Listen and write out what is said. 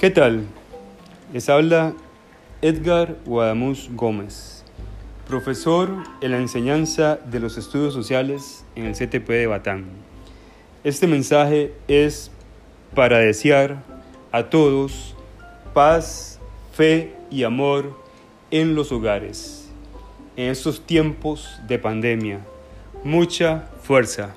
¿Qué tal? Les habla Edgar Guadamuz Gómez, profesor en la enseñanza de los estudios sociales en el CTP de Batán. Este mensaje es para desear a todos paz, fe y amor en los hogares en estos tiempos de pandemia. Mucha fuerza.